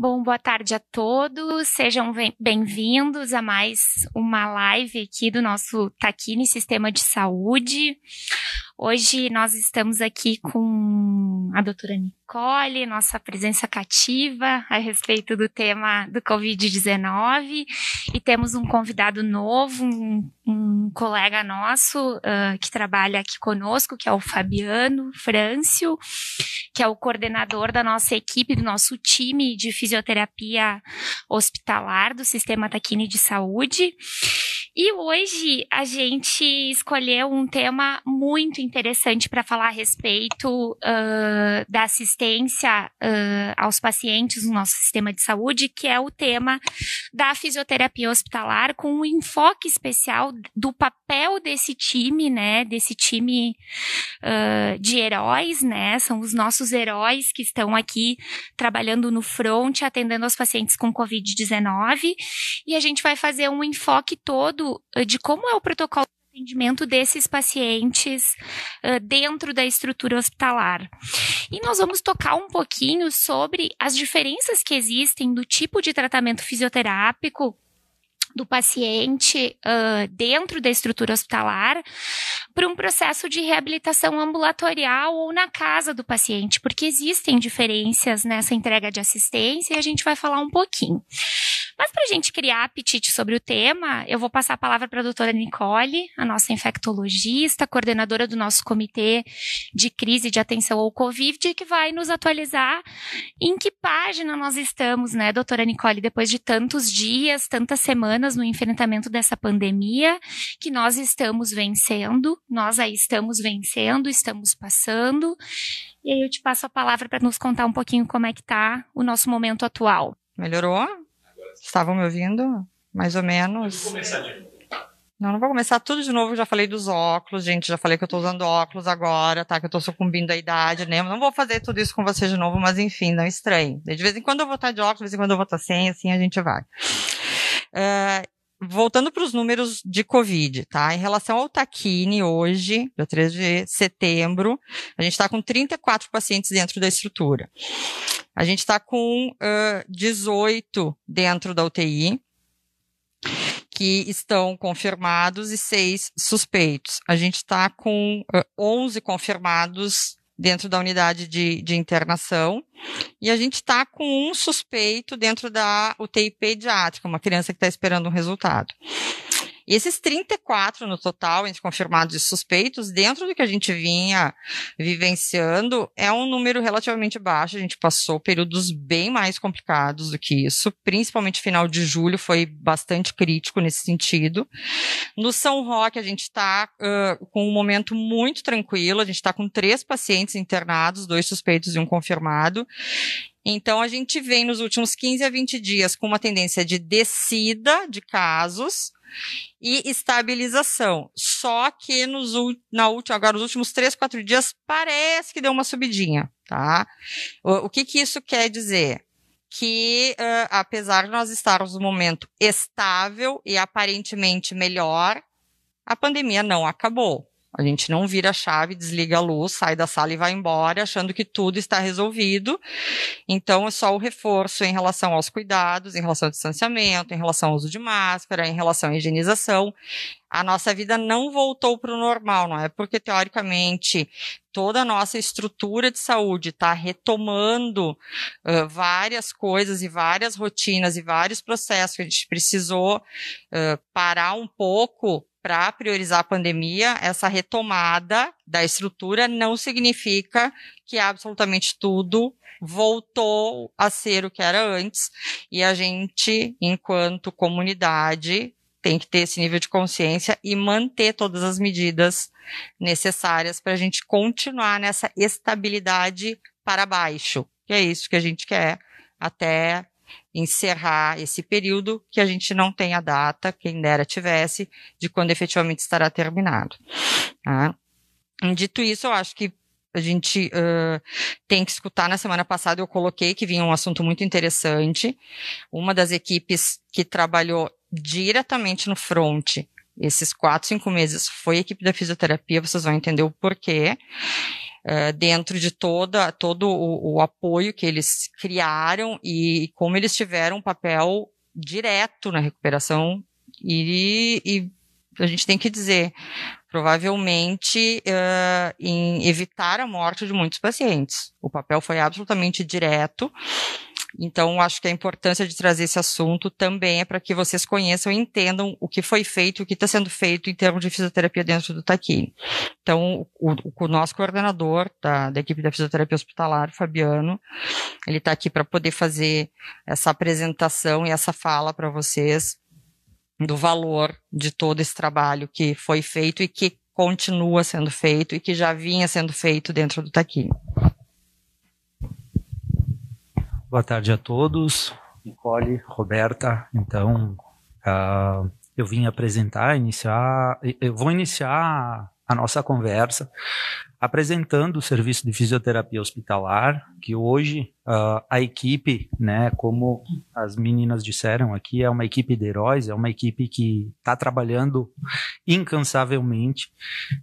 Bom, boa tarde a todos, sejam bem-vindos a mais uma live aqui do nosso Taquini Sistema de Saúde. Hoje nós estamos aqui com a doutora Nicole, nossa presença cativa a respeito do tema do Covid-19 e temos um convidado novo, um, um colega nosso uh, que trabalha aqui conosco, que é o Fabiano Frâncio, que é o coordenador da nossa equipe, do nosso time de fisioterapia hospitalar do Sistema Taquini de Saúde. E hoje a gente escolheu um tema muito interessante para falar a respeito uh, da assistência uh, aos pacientes no nosso sistema de saúde, que é o tema da fisioterapia hospitalar, com um enfoque especial do papel desse time, né? Desse time uh, de heróis, né? São os nossos heróis que estão aqui trabalhando no front, atendendo aos pacientes com Covid-19. E a gente vai fazer um enfoque todo eh, de como é o protocolo de atendimento desses pacientes uh, dentro da estrutura hospitalar. E nós vamos tocar um pouquinho sobre as diferenças que existem do tipo de tratamento fisioterápico do paciente uh, dentro da estrutura hospitalar para um processo de reabilitação ambulatorial ou na casa do paciente, porque existem diferenças nessa entrega de assistência e a gente vai falar um pouquinho. Mas para a gente criar apetite sobre o tema, eu vou passar a palavra para a doutora Nicole, a nossa infectologista, coordenadora do nosso comitê de crise de atenção ao Covid, que vai nos atualizar em que página nós estamos, né, doutora Nicole, depois de tantos dias, tantas semanas no enfrentamento dessa pandemia, que nós estamos vencendo, nós aí estamos vencendo, estamos passando. E aí eu te passo a palavra para nos contar um pouquinho como é que está o nosso momento atual. Melhorou? Estavam me ouvindo? Mais ou menos. Vou começar de novo. Não, não vou começar tudo de novo. Já falei dos óculos, gente. Já falei que eu tô usando óculos agora, tá? Que eu tô sucumbindo à idade, né? Não vou fazer tudo isso com você de novo, mas enfim, não estranhe. De vez em quando eu vou estar de óculos, de vez em quando eu vou estar sem, assim a gente vai. Voltando para os números de Covid, tá? Em relação ao Taquini, hoje, dia 3 de setembro, a gente está com 34 pacientes dentro da estrutura. A gente está com uh, 18 dentro da UTI, que estão confirmados e seis suspeitos. A gente está com uh, 11 confirmados dentro da unidade de, de internação e a gente está com um suspeito dentro da UTI pediátrica, uma criança que está esperando um resultado. E esses 34 no total, entre confirmados e suspeitos, dentro do que a gente vinha vivenciando, é um número relativamente baixo. A gente passou períodos bem mais complicados do que isso, principalmente final de julho foi bastante crítico nesse sentido. No São Roque, a gente está uh, com um momento muito tranquilo, a gente está com três pacientes internados, dois suspeitos e um confirmado. Então, a gente vem nos últimos 15 a 20 dias com uma tendência de descida de casos, e estabilização. Só que nos na última, agora nos últimos três, quatro dias parece que deu uma subidinha, tá? O, o que que isso quer dizer? Que uh, apesar de nós estarmos no momento estável e aparentemente melhor, a pandemia não acabou. A gente não vira a chave, desliga a luz, sai da sala e vai embora, achando que tudo está resolvido. Então, é só o reforço em relação aos cuidados, em relação ao distanciamento, em relação ao uso de máscara, em relação à higienização. A nossa vida não voltou para o normal, não é? Porque, teoricamente, toda a nossa estrutura de saúde está retomando uh, várias coisas e várias rotinas e vários processos que a gente precisou uh, parar um pouco para priorizar a pandemia, essa retomada da estrutura não significa que absolutamente tudo voltou a ser o que era antes. E a gente, enquanto comunidade, tem que ter esse nível de consciência e manter todas as medidas necessárias para a gente continuar nessa estabilidade para baixo. Que é isso que a gente quer até encerrar esse período que a gente não tem a data, quem dera tivesse, de quando efetivamente estará terminado. Tá? Dito isso, eu acho que a gente uh, tem que escutar. Na semana passada eu coloquei que vinha um assunto muito interessante. Uma das equipes que trabalhou diretamente no front esses quatro, cinco meses foi a equipe da fisioterapia, vocês vão entender o porquê. Dentro de toda, todo o, o, apoio que eles criaram e como eles tiveram um papel direto na recuperação e, e a gente tem que dizer, provavelmente uh, em evitar a morte de muitos pacientes. O papel foi absolutamente direto então, acho que a importância de trazer esse assunto também é para que vocês conheçam e entendam o que foi feito, o que está sendo feito em termos de fisioterapia dentro do Taquini. Então, o, o, nosso coordenador da, da, equipe da fisioterapia hospitalar, Fabiano, ele está aqui para poder fazer essa apresentação e essa fala para vocês do valor de todo esse trabalho que foi feito e que continua sendo feito e que já vinha sendo feito dentro do Taquini. Boa tarde a todos. Nicole, Roberta, então uh, eu vim apresentar, iniciar, eu vou iniciar a nossa conversa apresentando o serviço de fisioterapia hospitalar, que hoje uh, a equipe, né, como as meninas disseram aqui, é uma equipe de heróis, é uma equipe que está trabalhando incansavelmente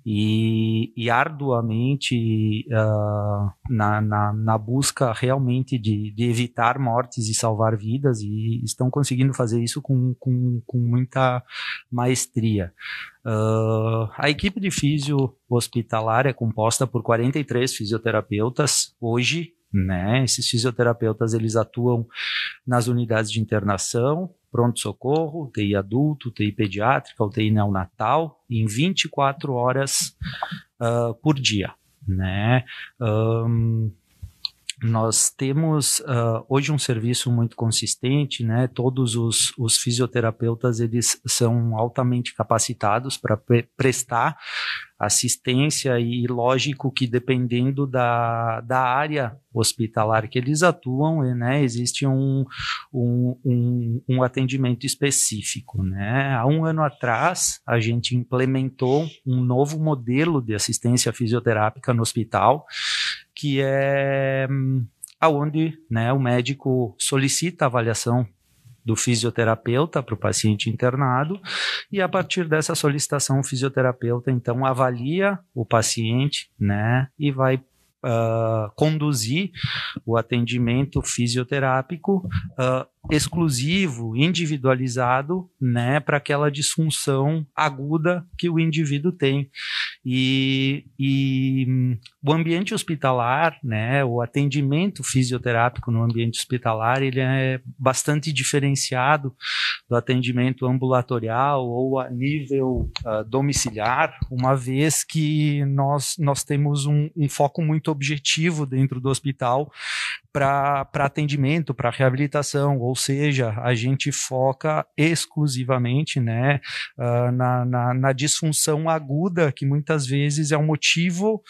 e, e arduamente uh, na, na, na, busca realmente de, de, evitar mortes e salvar vidas e estão conseguindo fazer isso com, com, com muita maestria. Uh, a equipe de físio hospitalar é composta por 43 fisioterapeutas. Hoje, né, esses fisioterapeutas eles atuam nas unidades de internação, pronto-socorro, UTI adulto, UTI pediátrica, UTI neonatal, em 24 horas uh, por dia. Né? Um, nós temos uh, hoje um serviço muito consistente, né? Todos os, os fisioterapeutas eles são altamente capacitados para pre prestar assistência e lógico que dependendo da, da área hospitalar que eles atuam, né, existe um, um, um, um atendimento específico. Né? Há um ano atrás, a gente implementou um novo modelo de assistência fisioterápica no hospital, que é aonde né, o médico solicita avaliação do fisioterapeuta para o paciente internado e a partir dessa solicitação o fisioterapeuta então avalia o paciente né e vai uh, conduzir o atendimento fisioterápico uh, exclusivo, individualizado, né, para aquela disfunção aguda que o indivíduo tem. E, e o ambiente hospitalar, né, o atendimento fisioterápico no ambiente hospitalar, ele é bastante diferenciado do atendimento ambulatorial ou a nível uh, domiciliar, uma vez que nós, nós temos um, um foco muito objetivo dentro do hospital para atendimento, para reabilitação, ou seja, a gente foca exclusivamente né, uh, na, na, na, disfunção aguda, que muitas vezes é um motivo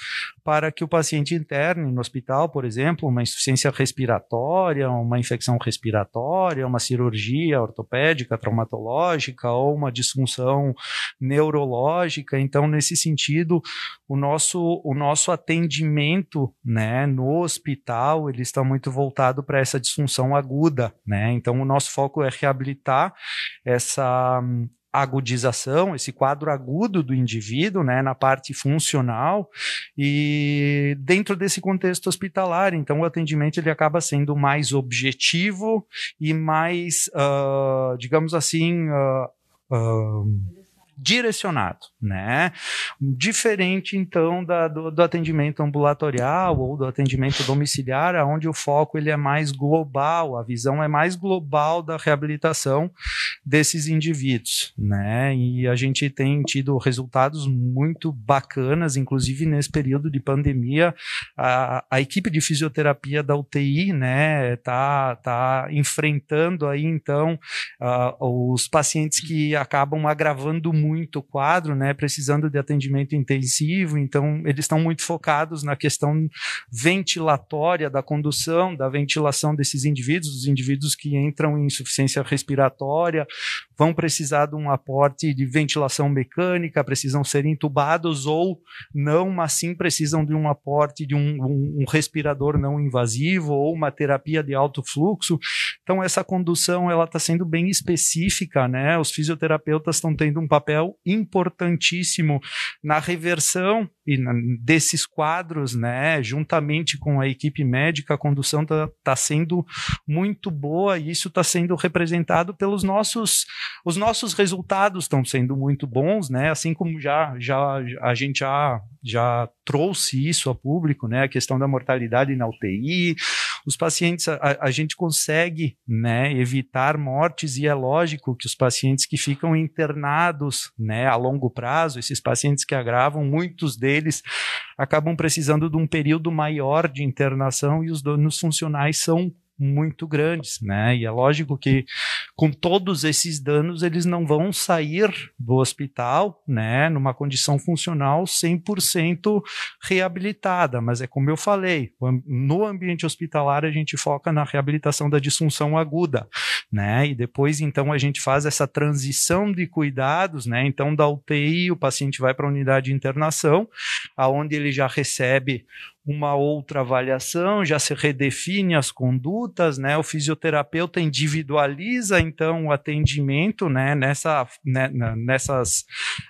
para que o paciente interne no hospital, por exemplo, uma insuficiência respiratória, uma infecção respiratória, uma cirurgia ortopédica, traumatológica ou uma disfunção neurológica. Então, nesse sentido, o nosso, o nosso atendimento né, no hospital ele está muito voltado para essa disfunção aguda. Né? Então, o nosso foco é reabilitar essa agudização, esse quadro agudo do indivíduo, né, na parte funcional e dentro desse contexto hospitalar, então o atendimento ele acaba sendo mais objetivo e mais, uh, digamos assim, uh, uh, direcionado, né? Diferente então da, do, do, atendimento ambulatorial ou do atendimento domiciliar, onde o foco ele é mais global, a visão é mais global da reabilitação desses indivíduos, né? E a gente tem tido resultados muito bacanas, inclusive nesse período de pandemia, a, a equipe de fisioterapia da UTI, né, tá, tá enfrentando aí então uh, os pacientes que acabam agravando muito o quadro, né, precisando de atendimento intensivo, então eles estão muito focados na questão ventilatória da condução, da ventilação desses indivíduos, os indivíduos que entram em insuficiência respiratória vão precisar de um aporte de ventilação mecânica, precisam ser intubados ou não, mas sim precisam de um aporte de um, um, um respirador não invasivo ou uma terapia de alto fluxo. Então essa condução ela está sendo bem específica, né? Os fisioterapeutas estão tendo um papel importantíssimo na reversão e desses quadros, né? Juntamente com a equipe médica, a condução está tá sendo muito boa e isso está sendo representado pelos nossos os nossos resultados estão sendo muito bons, né? Assim como já já a gente já já trouxe isso a público, né? A questão da mortalidade na UTI, os pacientes, a, a, gente consegue né, evitar mortes e é lógico que os pacientes que ficam internados né, a longo prazo, esses pacientes que agravam, muitos deles acabam precisando de um período maior de internação e os danos funcionais são muito grandes, né? E é lógico que com todos esses danos eles não vão sair do hospital, né, numa condição funcional 100% reabilitada, mas é como eu falei, no ambiente hospitalar a gente foca na reabilitação da disfunção aguda, né? E depois então a gente faz essa transição de cuidados, né? Então da UTI o paciente vai para a unidade de internação, aonde ele já recebe uma outra avaliação, já se redefine as condutas, né? O fisioterapeuta individualiza então o atendimento, né? Nessa, né? nessas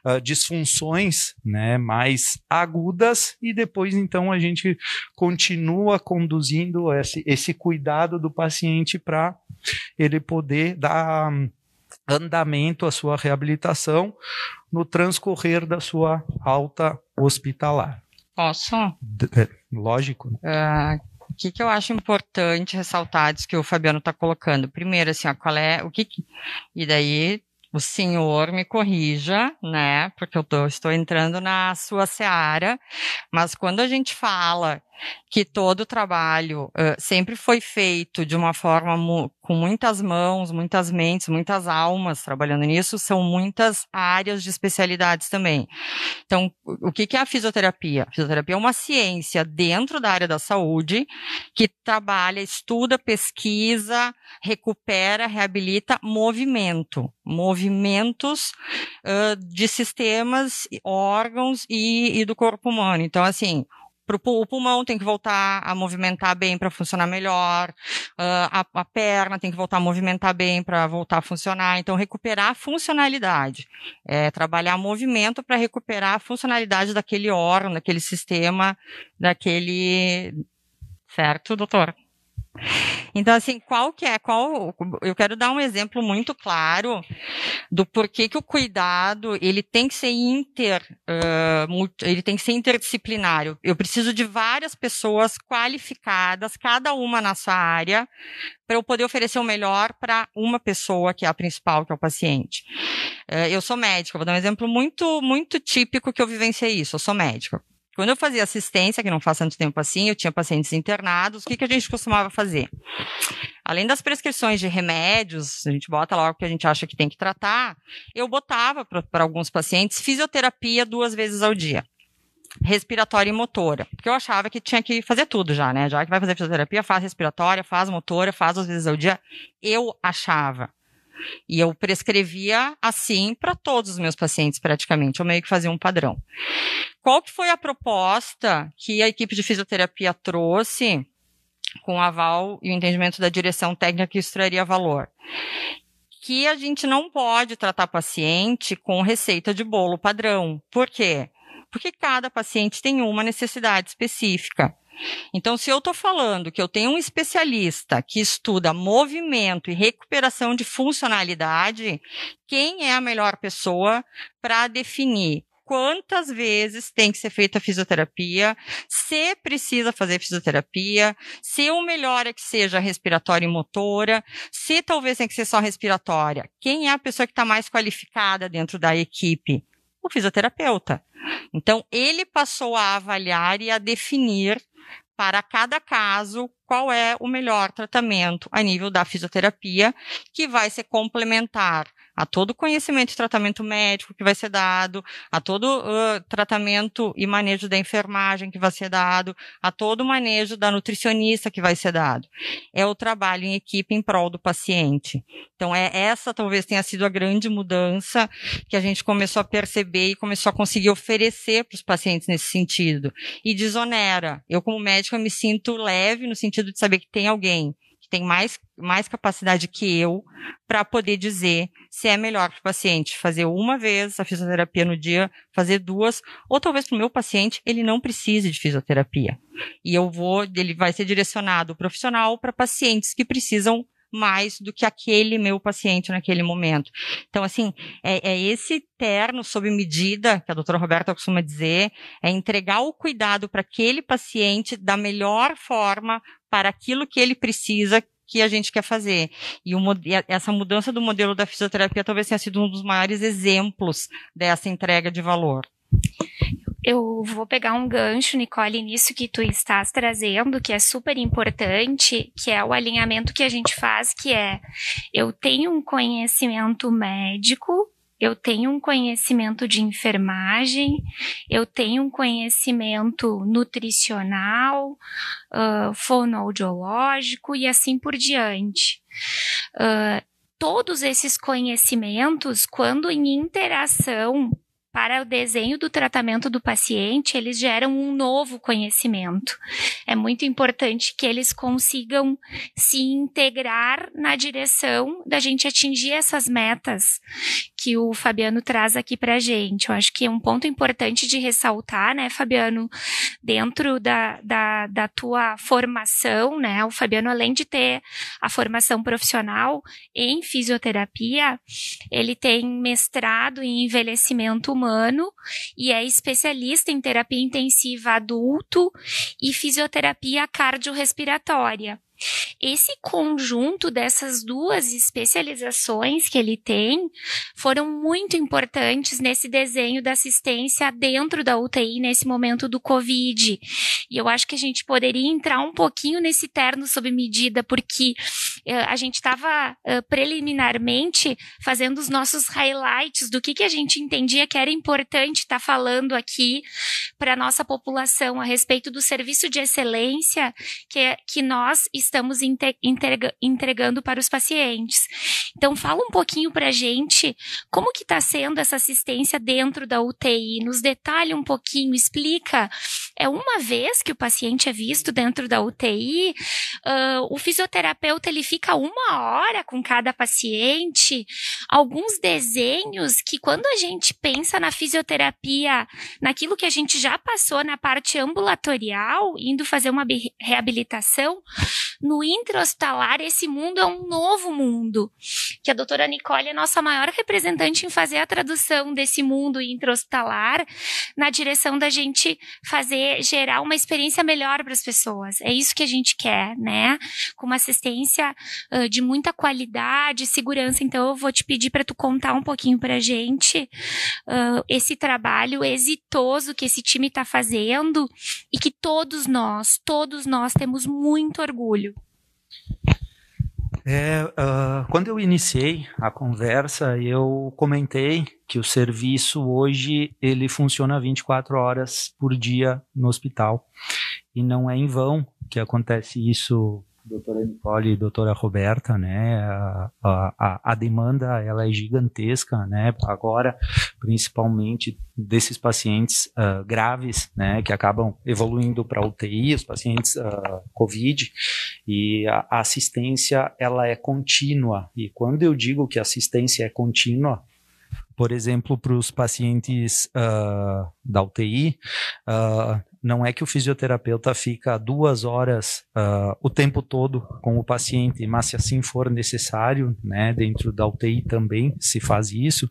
uh, disfunções, né? Mais agudas e depois então a gente continua conduzindo esse, esse cuidado do paciente para ele poder dar andamento à sua reabilitação no transcorrer da sua alta hospitalar. Posso? É, lógico. Uh, o que, que eu acho importante ressaltar disso que o Fabiano está colocando? Primeiro, assim, ó, qual é o que. E daí o senhor me corrija, né? Porque eu tô, estou entrando na sua seara, mas quando a gente fala que todo o trabalho uh, sempre foi feito de uma forma mu com muitas mãos, muitas mentes, muitas almas trabalhando nisso, são muitas áreas de especialidades também. Então, o que, que é a fisioterapia? A fisioterapia é uma ciência dentro da área da saúde que trabalha, estuda, pesquisa, recupera, reabilita movimento, movimentos uh, de sistemas, órgãos e, e do corpo humano. Então, assim, Pro, o pulmão tem que voltar a movimentar bem para funcionar melhor, uh, a, a, perna tem que voltar a movimentar bem para voltar a funcionar. Então, recuperar a funcionalidade. É, trabalhar movimento para recuperar a funcionalidade daquele órgão, daquele sistema, daquele. Certo, doutor? Então, assim, qual que é, qual, eu quero dar um exemplo muito claro do porquê que o cuidado, ele tem que ser inter, uh, ele tem que ser interdisciplinário. Eu preciso de várias pessoas qualificadas, cada uma na sua área, para eu poder oferecer o melhor para uma pessoa que é a principal, que é o paciente. Uh, eu sou médica, vou dar um exemplo muito, muito típico que eu vivenciei isso. Eu sou médica. Quando eu fazia assistência, que não faz tanto tempo assim, eu tinha pacientes internados, o que, que a gente costumava fazer? Além das prescrições de remédios, a gente bota lá o que a gente acha que tem que tratar, eu botava para alguns pacientes fisioterapia duas vezes ao dia respiratória e motora. Porque eu achava que tinha que fazer tudo já, né? Já que vai fazer fisioterapia, faz respiratória, faz motora, faz duas vezes ao dia. Eu achava. E eu prescrevia assim para todos os meus pacientes, praticamente. Eu meio que fazia um padrão. Qual que foi a proposta que a equipe de fisioterapia trouxe com o aval e o entendimento da direção técnica que isso traria valor? Que a gente não pode tratar paciente com receita de bolo padrão. Por quê? Porque cada paciente tem uma necessidade específica. Então, se eu estou falando que eu tenho um especialista que estuda movimento e recuperação de funcionalidade, quem é a melhor pessoa para definir quantas vezes tem que ser feita a fisioterapia, se precisa fazer fisioterapia, se o melhor é que seja respiratória e motora, se talvez tem que ser só respiratória. Quem é a pessoa que está mais qualificada dentro da equipe? O fisioterapeuta. Então, ele passou a avaliar e a definir para cada caso qual é o melhor tratamento a nível da fisioterapia, que vai ser complementar a todo conhecimento e tratamento médico que vai ser dado, a todo uh, tratamento e manejo da enfermagem que vai ser dado, a todo manejo da nutricionista que vai ser dado. É o trabalho em equipe em prol do paciente. Então, é essa talvez tenha sido a grande mudança que a gente começou a perceber e começou a conseguir oferecer para os pacientes nesse sentido. E desonera. Eu, como médica, me sinto leve no sentido de saber que tem alguém que tem mais, mais capacidade que eu para poder dizer se é melhor para o paciente fazer uma vez a fisioterapia no dia, fazer duas, ou talvez para o meu paciente ele não precise de fisioterapia. E eu vou, ele vai ser direcionado profissional para pacientes que precisam mais do que aquele meu paciente naquele momento. Então, assim, é, é, esse terno sob medida, que a doutora Roberta costuma dizer, é entregar o cuidado para aquele paciente da melhor forma para aquilo que ele precisa que a gente quer fazer. E essa mudança do modelo da fisioterapia talvez tenha sido um dos maiores exemplos dessa entrega de valor. Eu vou pegar um gancho, Nicole, nisso que tu estás trazendo, que é super importante, que é o alinhamento que a gente faz, que é eu tenho um conhecimento médico, eu tenho um conhecimento de enfermagem, eu tenho um conhecimento nutricional, uh, fonoaudiológico e assim por diante. Uh, todos esses conhecimentos, quando em interação para o desenho do tratamento do paciente, eles geram um novo conhecimento. É muito importante que eles consigam se integrar na direção da gente atingir essas metas que o Fabiano traz aqui para a gente. Eu acho que é um ponto importante de ressaltar, né, Fabiano, dentro da, da, da tua formação, né, o Fabiano, além de ter a formação profissional em fisioterapia, ele tem mestrado em envelhecimento humano humano e é especialista em terapia intensiva adulto e fisioterapia cardiorrespiratória. Esse conjunto dessas duas especializações que ele tem foram muito importantes nesse desenho da assistência dentro da UTI nesse momento do Covid. E eu acho que a gente poderia entrar um pouquinho nesse terno sob medida, porque uh, a gente estava uh, preliminarmente fazendo os nossos highlights do que, que a gente entendia que era importante estar tá falando aqui para a nossa população a respeito do serviço de excelência que, que nós estamos entregando para os pacientes. Então, fala um pouquinho para a gente como que está sendo essa assistência dentro da UTI, nos detalha um pouquinho, explica. É uma vez que o paciente é visto dentro da UTI, uh, o fisioterapeuta ele fica uma hora com cada paciente, alguns desenhos que quando a gente pensa na fisioterapia, naquilo que a gente já passou na parte ambulatorial, indo fazer uma reabilitação, no intra-hospitalar, esse mundo é um novo mundo. Que a doutora Nicole é nossa maior representante em fazer a tradução desse mundo intra-hospitalar na direção da gente fazer, gerar uma experiência melhor para as pessoas. É isso que a gente quer, né? Com uma assistência uh, de muita qualidade segurança. Então, eu vou te pedir para tu contar um pouquinho para a gente uh, esse trabalho exitoso que esse time está fazendo e que todos nós, todos nós temos muito orgulho. É, uh, quando eu iniciei a conversa, eu comentei que o serviço hoje ele funciona 24 horas por dia no hospital. E não é em vão que acontece isso doutora Nicole. E doutora Roberta, né, a, a, a, demanda ela é gigantesca, né, agora, principalmente desses pacientes uh, graves, né, que acabam evoluindo para UTI, os pacientes uh, COVID, e a, a assistência, ela é contínua, e quando eu digo que a assistência é contínua, por exemplo, para os pacientes uh, da UTI, uh, não é que o fisioterapeuta fica duas horas uh, o tempo todo com o paciente, mas se assim for necessário, né, dentro da UTI também se faz isso,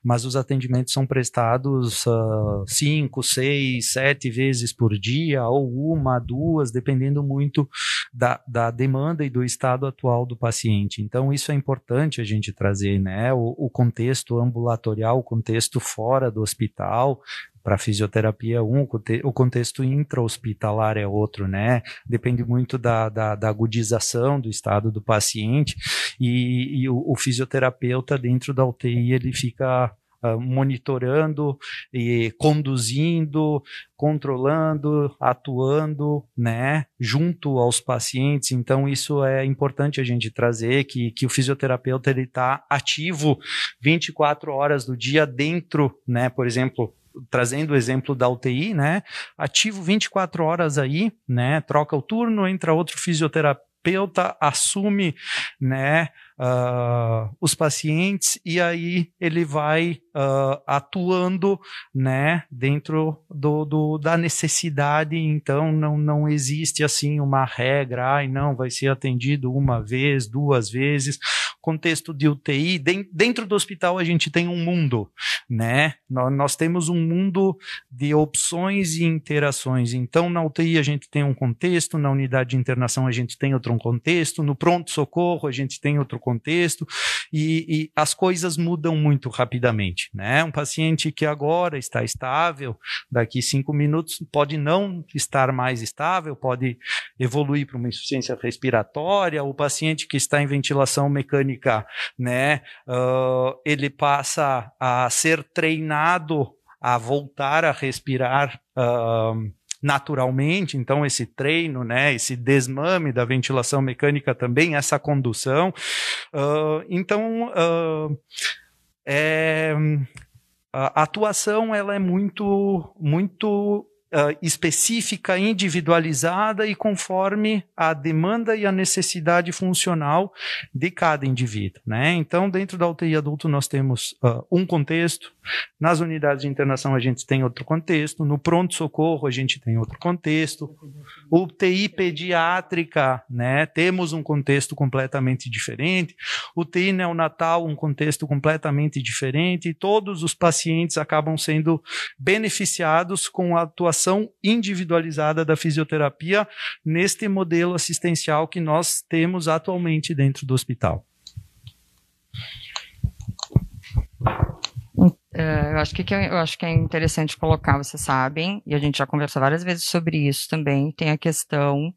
mas os atendimentos são prestados uh, cinco, seis, sete vezes por dia, ou uma, duas, dependendo muito da, da demanda e do estado atual do paciente. Então, isso é importante a gente trazer, né, o, o contexto ambulatorial, o contexto fora do hospital, para fisioterapia um, o contexto intra-hospitalar é outro, né? Depende muito da, da, da, agudização do estado do paciente e, e o, o fisioterapeuta dentro da UTI ele fica uh, monitorando e conduzindo, controlando, atuando, né, junto aos pacientes. Então isso é importante a gente trazer que, que o fisioterapeuta ele está ativo 24 horas do dia dentro, né, por exemplo, trazendo o exemplo da UTI, né? Ativo 24 horas aí, né? Troca o turno, entra outro fisioterapeuta, assume, né? uh, os pacientes e aí ele vai uh, atuando né, dentro do, do, da necessidade, então não, não existe assim uma regra, ai não, vai ser atendido uma vez, duas vezes. Contexto de UTI, dentro do hospital a gente tem um mundo, né? Nós, temos um mundo de opções e interações. Então, na UTI a gente tem um contexto, na unidade de internação a gente tem outro contexto, no pronto-socorro a gente tem outro contexto e, e, as coisas mudam muito rapidamente, né? Um paciente que agora está estável, daqui cinco minutos pode não estar mais estável, pode evoluir para uma insuficiência respiratória. O paciente que está em ventilação mecânica, né? Uh, ele passa a ser treinado a voltar a respirar uh, naturalmente, então esse treino, né, esse desmame da ventilação mecânica também, essa condução. Uh, então, uh, é, a atuação ela é muito, muito uh, específica, individualizada e conforme a demanda e a necessidade funcional de cada indivíduo. Né? Então, dentro da UTI adulto, nós temos uh, um contexto, nas unidades de internação a gente tem outro contexto, no pronto-socorro a gente tem outro contexto, UTI pediátrica, né? temos um contexto completamente diferente, UTI neonatal, um contexto completamente diferente, e todos os pacientes acabam sendo beneficiados com a atuação individualizada da fisioterapia neste modelo assistencial que nós temos atualmente dentro do hospital. É, eu, acho que, eu acho que é interessante colocar, vocês sabem, e a gente já conversou várias vezes sobre isso também, tem a questão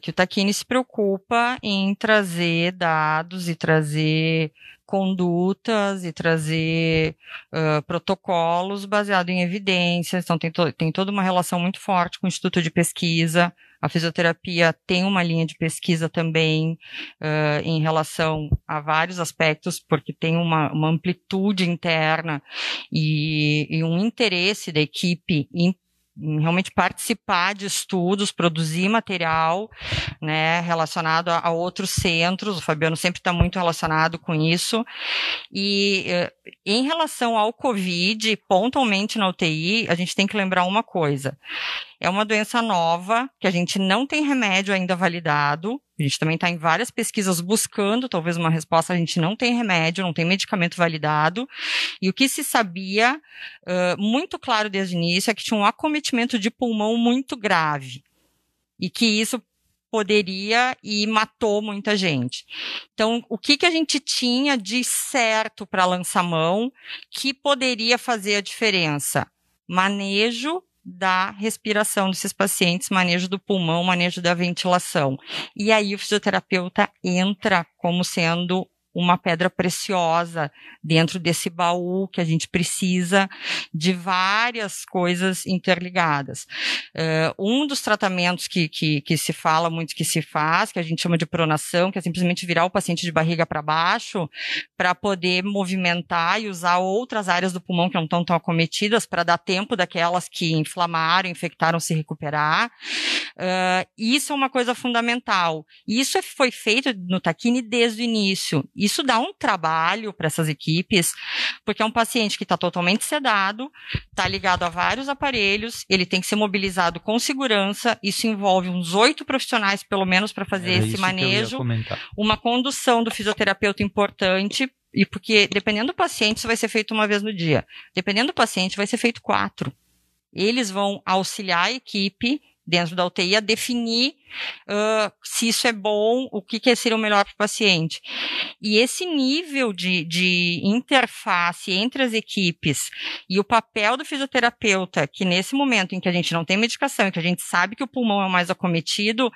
que o Taquini se preocupa em trazer dados e trazer condutas e trazer uh, protocolos baseados em evidências. Então, tem, to tem toda uma relação muito forte com o Instituto de Pesquisa. A fisioterapia tem uma linha de pesquisa também uh, em relação a vários aspectos, porque tem uma, uma amplitude interna e, e, um interesse da equipe em realmente participar de estudos, produzir material, né, relacionado a, a outros centros. O Fabiano sempre está muito relacionado com isso. E eh, em relação ao COVID, pontualmente na UTI, a gente tem que lembrar uma coisa. É uma doença nova, que a gente não tem remédio ainda validado. A gente também está em várias pesquisas buscando talvez uma resposta. A gente não tem remédio, não tem medicamento validado. E o que se sabia, uh, muito claro desde o início, é que tinha um acometimento de pulmão muito grave. E que isso poderia e matou muita gente. Então, o que, que a gente tinha de certo para lançar mão que poderia fazer a diferença? Manejo da respiração desses pacientes, manejo do pulmão, manejo da ventilação. E aí o fisioterapeuta entra como sendo uma pedra preciosa dentro desse baú que a gente precisa de várias coisas interligadas. Uh, um dos tratamentos que, que, que, se fala muito que se faz, que a gente chama de pronação, que é simplesmente virar o paciente de barriga para baixo para poder movimentar e usar outras áreas do pulmão que não estão tão acometidas para dar tempo daquelas que inflamaram, infectaram se recuperar. Uh, isso é uma coisa fundamental. Isso foi feito no Taquini desde o início. Isso dá um trabalho para essas equipes, porque é um paciente que está totalmente sedado, está ligado a vários aparelhos, ele tem que ser mobilizado com segurança. Isso envolve uns oito profissionais, pelo menos, para fazer Era esse manejo. Uma condução do fisioterapeuta importante, e porque dependendo do paciente, isso vai ser feito uma vez no dia. Dependendo do paciente, vai ser feito quatro. Eles vão auxiliar a equipe dentro da UTI a definir uh, se isso é bom, o que, que seria o melhor para o paciente. E esse nível de, de interface entre as equipes e o papel do fisioterapeuta, que nesse momento em que a gente não tem medicação, e que a gente sabe que o pulmão é o mais acometido,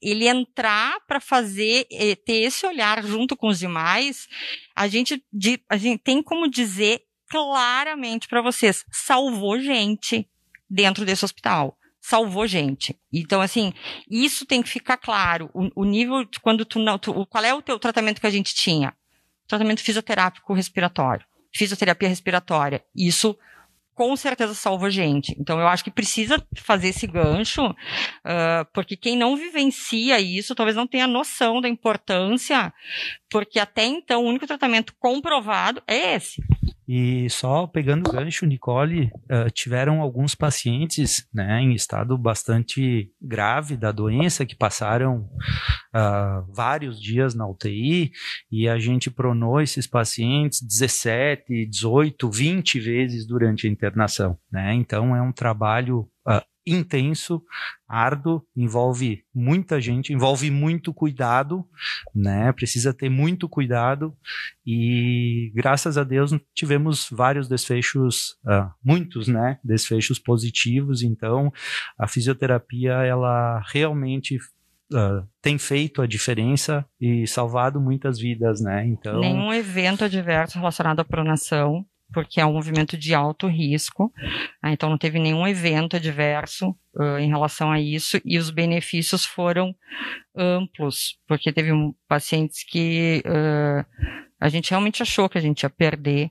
ele entrar para fazer, eh, ter esse olhar junto com os demais, a gente, a gente tem como dizer claramente para vocês, salvou gente dentro desse hospital salvou gente. Então, assim, isso tem que ficar claro. O, o nível, quando tu não, tu, qual é o teu tratamento que a gente tinha? Tratamento fisioterápico respiratório. Fisioterapia respiratória. Isso com certeza salva gente. Então, eu acho que precisa fazer esse gancho, uh, porque quem não vivencia isso talvez não tenha noção da importância, porque até então o único tratamento comprovado é esse. E só pegando o gancho, Nicole, uh, tiveram alguns pacientes né, em estado bastante grave da doença que passaram uh, vários dias na UTI e a gente pronou esses pacientes 17, 18, 20 vezes durante a internação. Né? Então é um trabalho uh, intenso, árduo, envolve muita gente, envolve muito cuidado, né? Precisa ter muito cuidado e graças a Deus tivemos vários desfechos, uh, muitos, né? Desfechos positivos. Então, a fisioterapia ela realmente Uh, tem feito a diferença e salvado muitas vidas, né? Então nenhum evento adverso relacionado à pronação porque é um movimento de alto risco, ah, então não teve nenhum evento adverso uh, em relação a isso, e os benefícios foram amplos, porque teve pacientes que uh, a gente realmente achou que a gente ia perder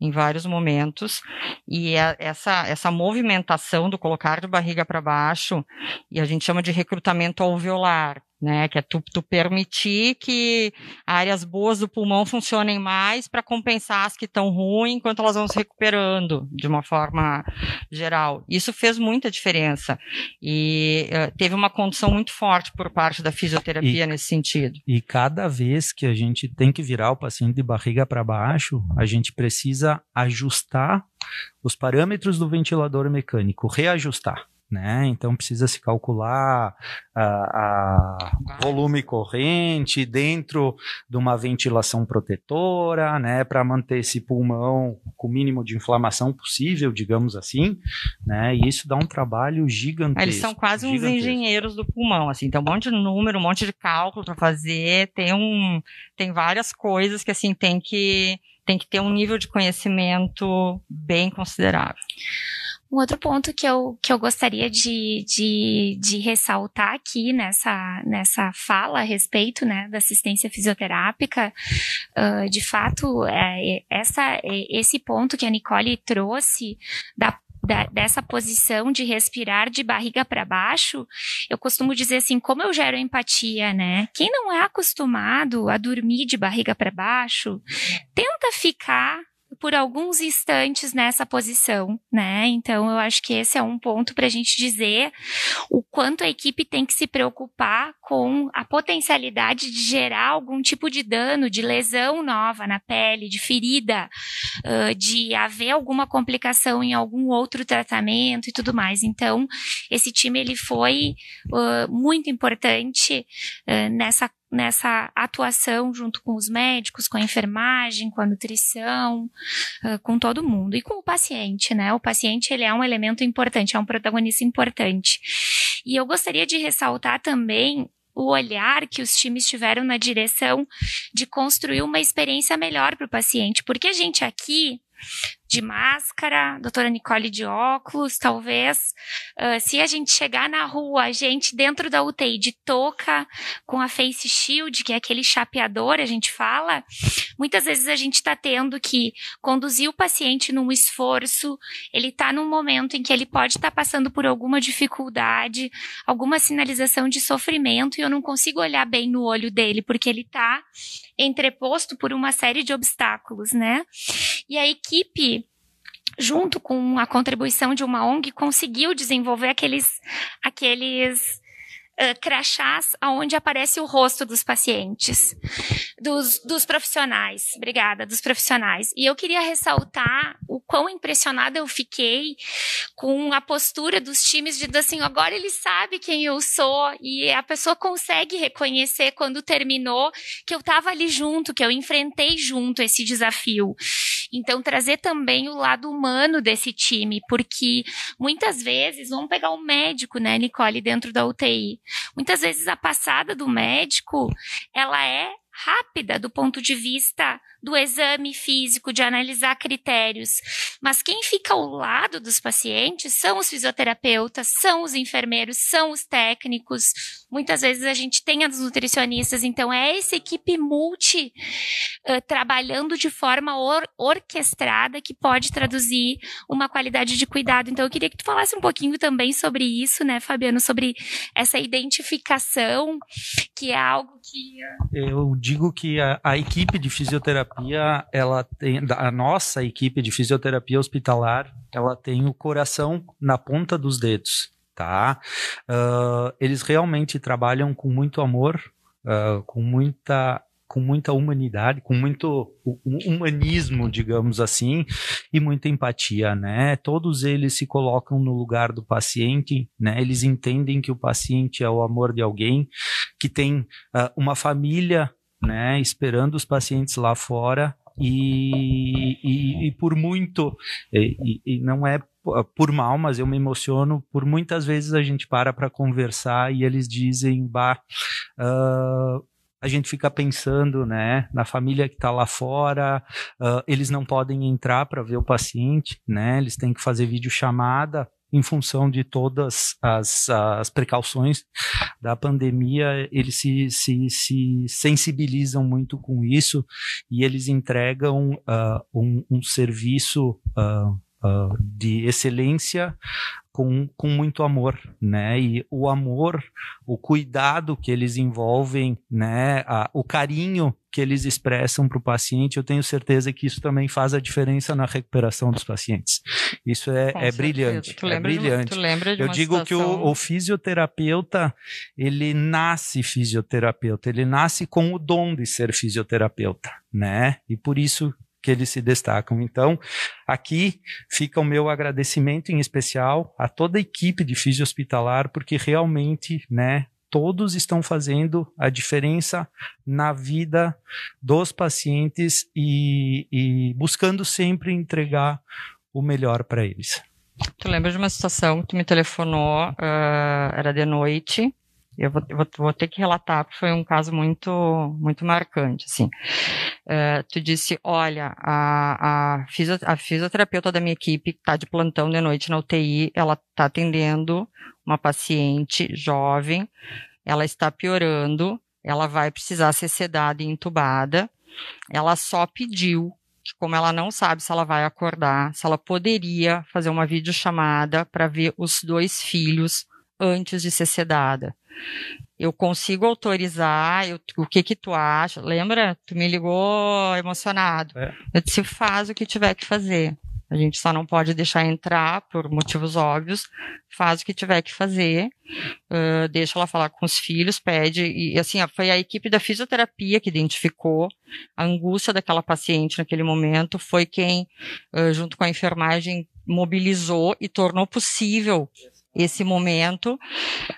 em vários momentos, e a, essa, essa movimentação do colocar de barriga para baixo, e a gente chama de recrutamento alveolar, né? Que é tu, tu permitir que áreas boas do pulmão funcionem mais para compensar as que estão ruins enquanto elas vão se recuperando de uma forma geral. Isso fez muita diferença e uh, teve uma condição muito forte por parte da fisioterapia e, nesse sentido. E cada vez que a gente tem que virar o paciente de barriga para baixo, a gente precisa ajustar os parâmetros do ventilador mecânico, reajustar né? Então precisa se calcular a, a, volume corrente dentro de uma ventilação protetora, né? Para manter esse pulmão com o mínimo de inflamação possível, digamos assim, né? E isso dá um trabalho gigantesco. Eles são quase uns engenheiros do pulmão, assim. Tem um monte de número, um monte de cálculo para fazer. Tem um, tem várias coisas que assim tem que tem que ter um nível de conhecimento bem considerável. Um outro ponto que eu, que eu gostaria de, de, de ressaltar aqui nessa, nessa fala a respeito né, da assistência fisioterápica, uh, de fato, é, essa, esse ponto que a Nicole trouxe da da, dessa posição de respirar de barriga para baixo, eu costumo dizer assim, como eu gero empatia, né? Quem não é acostumado a dormir de barriga para baixo, tenta ficar por alguns instantes nessa posição, né? Então, eu acho que esse é um ponto para a gente dizer o quanto a equipe tem que se preocupar com a potencialidade de gerar algum tipo de dano, de lesão nova na pele, de ferida, de haver alguma complicação em algum outro tratamento e tudo mais. Então, esse time ele foi muito importante nessa nessa atuação junto com os médicos, com a enfermagem, com a nutrição, uh, com todo mundo e com o paciente, né? O paciente ele é um elemento importante, é um protagonista importante. E eu gostaria de ressaltar também o olhar que os times tiveram na direção de construir uma experiência melhor para o paciente, porque a gente aqui de máscara, doutora Nicole de óculos, talvez. Uh, se a gente chegar na rua, a gente dentro da UTI de touca, com a face shield, que é aquele chapeador, a gente fala, muitas vezes a gente está tendo que conduzir o paciente num esforço, ele está num momento em que ele pode estar tá passando por alguma dificuldade, alguma sinalização de sofrimento, e eu não consigo olhar bem no olho dele, porque ele está entreposto por uma série de obstáculos, né? E a equipe junto com a contribuição de uma ONG, conseguiu desenvolver aqueles, aqueles crachás onde aparece o rosto dos pacientes, dos, dos profissionais. Obrigada, dos profissionais. E eu queria ressaltar o quão impressionada eu fiquei com a postura dos times de assim, agora ele sabe quem eu sou e a pessoa consegue reconhecer quando terminou que eu estava ali junto, que eu enfrentei junto esse desafio. Então, trazer também o lado humano desse time, porque muitas vezes, vamos pegar um médico, né, Nicole, dentro da UTI. Muitas vezes a passada do médico, ela é rápida do ponto de vista do exame físico, de analisar critérios. Mas quem fica ao lado dos pacientes são os fisioterapeutas, são os enfermeiros, são os técnicos. Muitas vezes a gente tem as nutricionistas, então é essa equipe multi uh, trabalhando de forma or orquestrada que pode traduzir uma qualidade de cuidado. Então eu queria que tu falasse um pouquinho também sobre isso, né, Fabiano, sobre essa identificação, que é algo que. Eu digo que a, a equipe de fisioterapia fisioterapia, ela tem a nossa equipe de fisioterapia hospitalar, ela tem o coração na ponta dos dedos, tá? Uh, eles realmente trabalham com muito amor, uh, com muita com muita humanidade, com muito humanismo, digamos assim, e muita empatia, né? Todos eles se colocam no lugar do paciente, né? Eles entendem que o paciente é o amor de alguém, que tem uh, uma família né, esperando os pacientes lá fora e, e, e por muito, e, e, não é por mal, mas eu me emociono, por muitas vezes a gente para para conversar e eles dizem, bah, uh, a gente fica pensando, né, na família que está lá fora, uh, eles não podem entrar para ver o paciente, né, eles têm que fazer videochamada, em função de todas as, as precauções da pandemia, eles se, se, se sensibilizam muito com isso e eles entregam uh, um, um, serviço uh, uh, de excelência com, com muito amor, né? E o amor, o cuidado que eles envolvem, né? A, o carinho que eles expressam para o paciente, eu tenho certeza que isso também faz a diferença na recuperação dos pacientes. Isso é, é brilhante. é brilhante. Uma, eu digo situação... que o, o, fisioterapeuta, ele nasce fisioterapeuta, ele nasce com o dom de ser fisioterapeuta, né? E por isso que eles se destacam. Então, aqui fica o meu agradecimento em especial a toda a equipe de fisio hospitalar, porque realmente, né, todos estão fazendo a diferença na vida dos pacientes e, e buscando sempre entregar o melhor para eles. Tu lembra de uma situação que tu me telefonou, uh, era de noite, eu vou, vou, vou, ter que relatar, porque foi um caso muito, muito marcante, assim. Uh, tu disse, olha, a, a, fisio, a fisioterapeuta da minha equipe está de plantão de noite na UTI, ela está atendendo uma paciente jovem, ela está piorando, ela vai precisar ser sedada e entubada, ela só pediu que como ela não sabe se ela vai acordar, se ela poderia fazer uma videochamada para ver os dois filhos antes de ser sedada eu consigo autorizar, eu, o que que tu acha? Lembra? Tu me ligou emocionado. É. Eu disse, faz o que tiver que fazer. A gente só não pode deixar entrar por motivos óbvios. Faz o que tiver que fazer. Uh, deixa ela falar com os filhos, pede. E assim, foi a equipe da fisioterapia que identificou a angústia daquela paciente naquele momento. Foi quem, uh, junto com a enfermagem, mobilizou e tornou possível esse momento.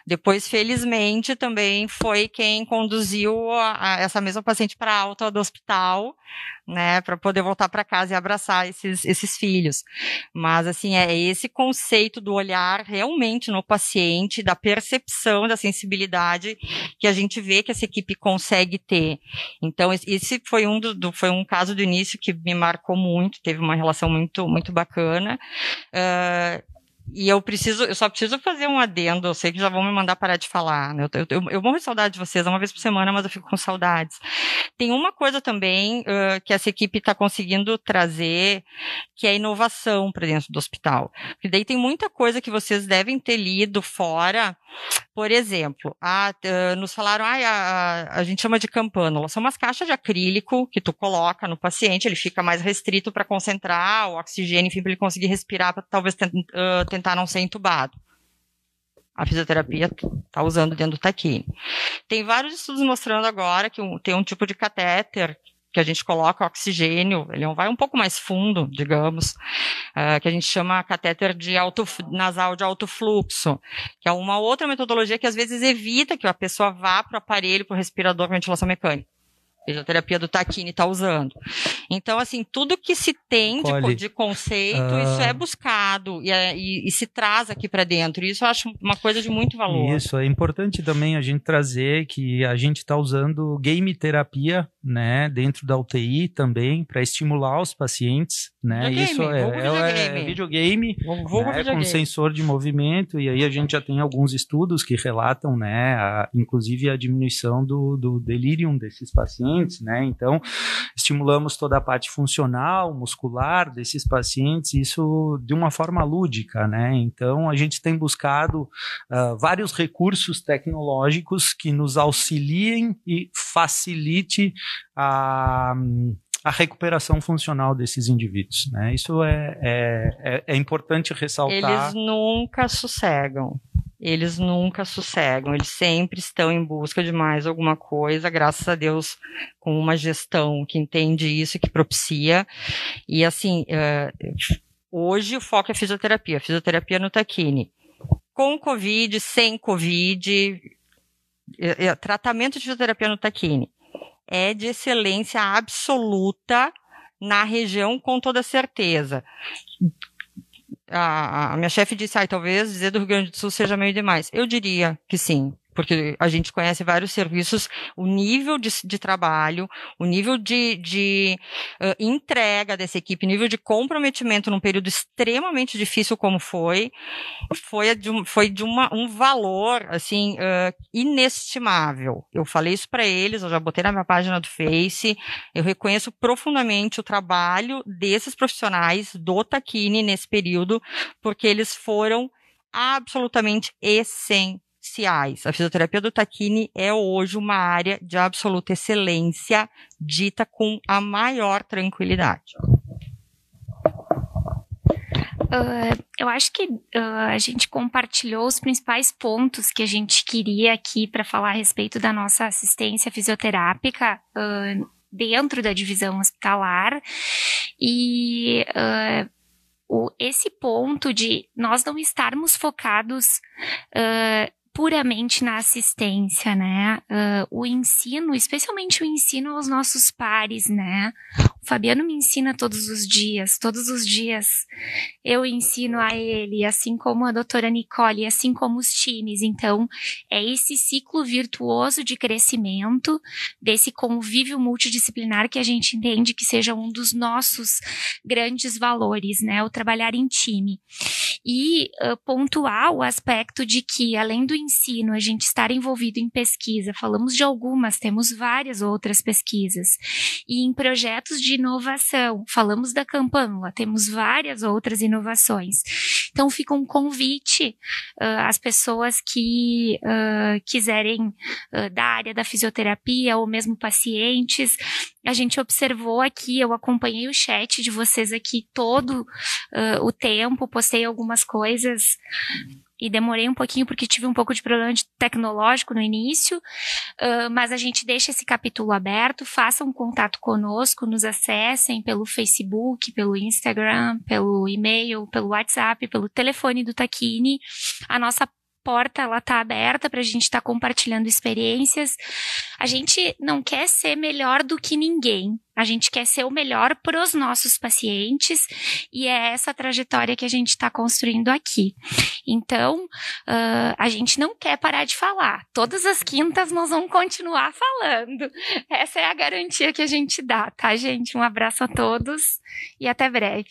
Depois, felizmente, também foi quem conduziu a, a essa mesma paciente para alta do hospital, né, para poder voltar para casa e abraçar esses, esses filhos. Mas, assim, é esse conceito do olhar realmente no paciente, da percepção, da sensibilidade que a gente vê que essa equipe consegue ter. Então, esse foi um, do, do foi um caso do início que me marcou muito, teve uma relação muito, muito bacana. Uh, e eu preciso, eu só preciso fazer um adendo. Eu sei que já vão me mandar parar de falar. Né? Eu, eu, eu morro de saudade de vocês, uma vez por semana, mas eu fico com saudades. Tem uma coisa também uh, que essa equipe está conseguindo trazer, que é inovação para dentro do hospital. Porque daí tem muita coisa que vocês devem ter lido fora. Por exemplo, a, uh, nos falaram, ah, a, a, gente chama de campânula. São umas caixas de acrílico que tu coloca no paciente, ele fica mais restrito para concentrar o oxigênio, enfim, para ele conseguir respirar, para talvez uh, tentar não ser entubado. a fisioterapia está usando dentro do taquine. Tem vários estudos mostrando agora que um, tem um tipo de catéter que a gente coloca oxigênio, ele vai um pouco mais fundo, digamos, uh, que a gente chama catéter de alto, nasal de alto fluxo, que é uma outra metodologia que às vezes evita que a pessoa vá para o aparelho, para o respirador com ventilação mecânica fisioterapia do Taquini está usando. Então, assim, tudo que se tem de, de conceito, uh... isso é buscado e, é, e, e se traz aqui para dentro. Isso eu acho uma coisa de muito valor. Isso, é importante também a gente trazer que a gente está usando game terapia, né, dentro da UTI também, para estimular os pacientes, né? Videogame, isso é, é, é videogame, né, videogame. com sensor de movimento, e aí a gente já tem alguns estudos que relatam, né, a, inclusive a diminuição do, do delírio desses pacientes pacientes, né? Então, estimulamos toda a parte funcional, muscular desses pacientes, isso de uma forma lúdica, né? Então, a gente tem buscado uh, vários recursos tecnológicos que nos auxiliem e facilite a a recuperação funcional desses indivíduos. Né? Isso é, é, é, é importante ressaltar. Eles nunca sossegam eles nunca sossegam, eles sempre estão em busca de mais alguma coisa, graças a Deus, com uma gestão que entende isso que propicia. E assim, uh, hoje o foco é fisioterapia, fisioterapia no taquine. Com Covid, sem Covid, uh, uh, tratamento de fisioterapia no taquine é de excelência absoluta na região com toda certeza a, minha chefe disse, ah, talvez dizer do Rio Grande do Sul seja meio demais. Eu diria que sim, porque a gente conhece vários serviços, o nível de, de trabalho, o nível de, de uh, entrega dessa equipe, nível de comprometimento num período extremamente difícil como foi, foi de, um, foi de uma, um valor, assim, uh, inestimável. Eu falei isso para eles, eu já botei na minha página do Face, eu reconheço profundamente o trabalho desses profissionais do Taquini nesse período, porque eles foram absolutamente essenciais a fisioterapia do Taquini é hoje uma área de absoluta excelência, dita com a maior tranquilidade. Uh, eu acho que uh, a gente compartilhou os principais pontos que a gente queria aqui para falar a respeito da nossa assistência fisioterápica uh, dentro da divisão hospitalar. E o, esse ponto de nós não estarmos focados uh, puramente na assistência, né? Uh, o ensino, especialmente o ensino aos nossos pares, né? O Fabiano me ensina todos os dias, todos os dias eu ensino a ele, assim como a doutora Nicole, assim como os times. Então, é esse ciclo virtuoso de crescimento, desse convívio multidisciplinar que a gente entende que seja um dos nossos grandes valores, né? O trabalhar em time. E uh, pontuar o aspecto de que, além do ensino, a gente estar envolvido em pesquisa, falamos de algumas, temos várias outras pesquisas, e em projetos de inovação, falamos da Campanula, temos várias outras inovações. Então fica um convite uh, às pessoas que uh, quiserem da área da fisioterapia ou mesmo pacientes. A gente observou aqui, eu acompanhei o chat de vocês aqui todo o tempo, postei algumas coisas e demorei um pouquinho porque tive um pouco de problema de tecnológico no início, uh, mas a gente deixa esse capítulo aberto, façam contato conosco, nos acessem pelo Facebook, pelo Instagram, pelo e-mail, pelo WhatsApp, pelo telefone do Taquini. A nossa porta ela tá aberta para a gente estar tá compartilhando experiências. A gente não quer ser melhor do que ninguém. A gente quer ser o melhor para os nossos pacientes e é essa trajetória que a gente está construindo aqui. Então, uh, a gente não quer parar de falar. Todas as quintas nós vamos continuar falando. Essa é a garantia que a gente dá, tá, gente? Um abraço a todos e até breve.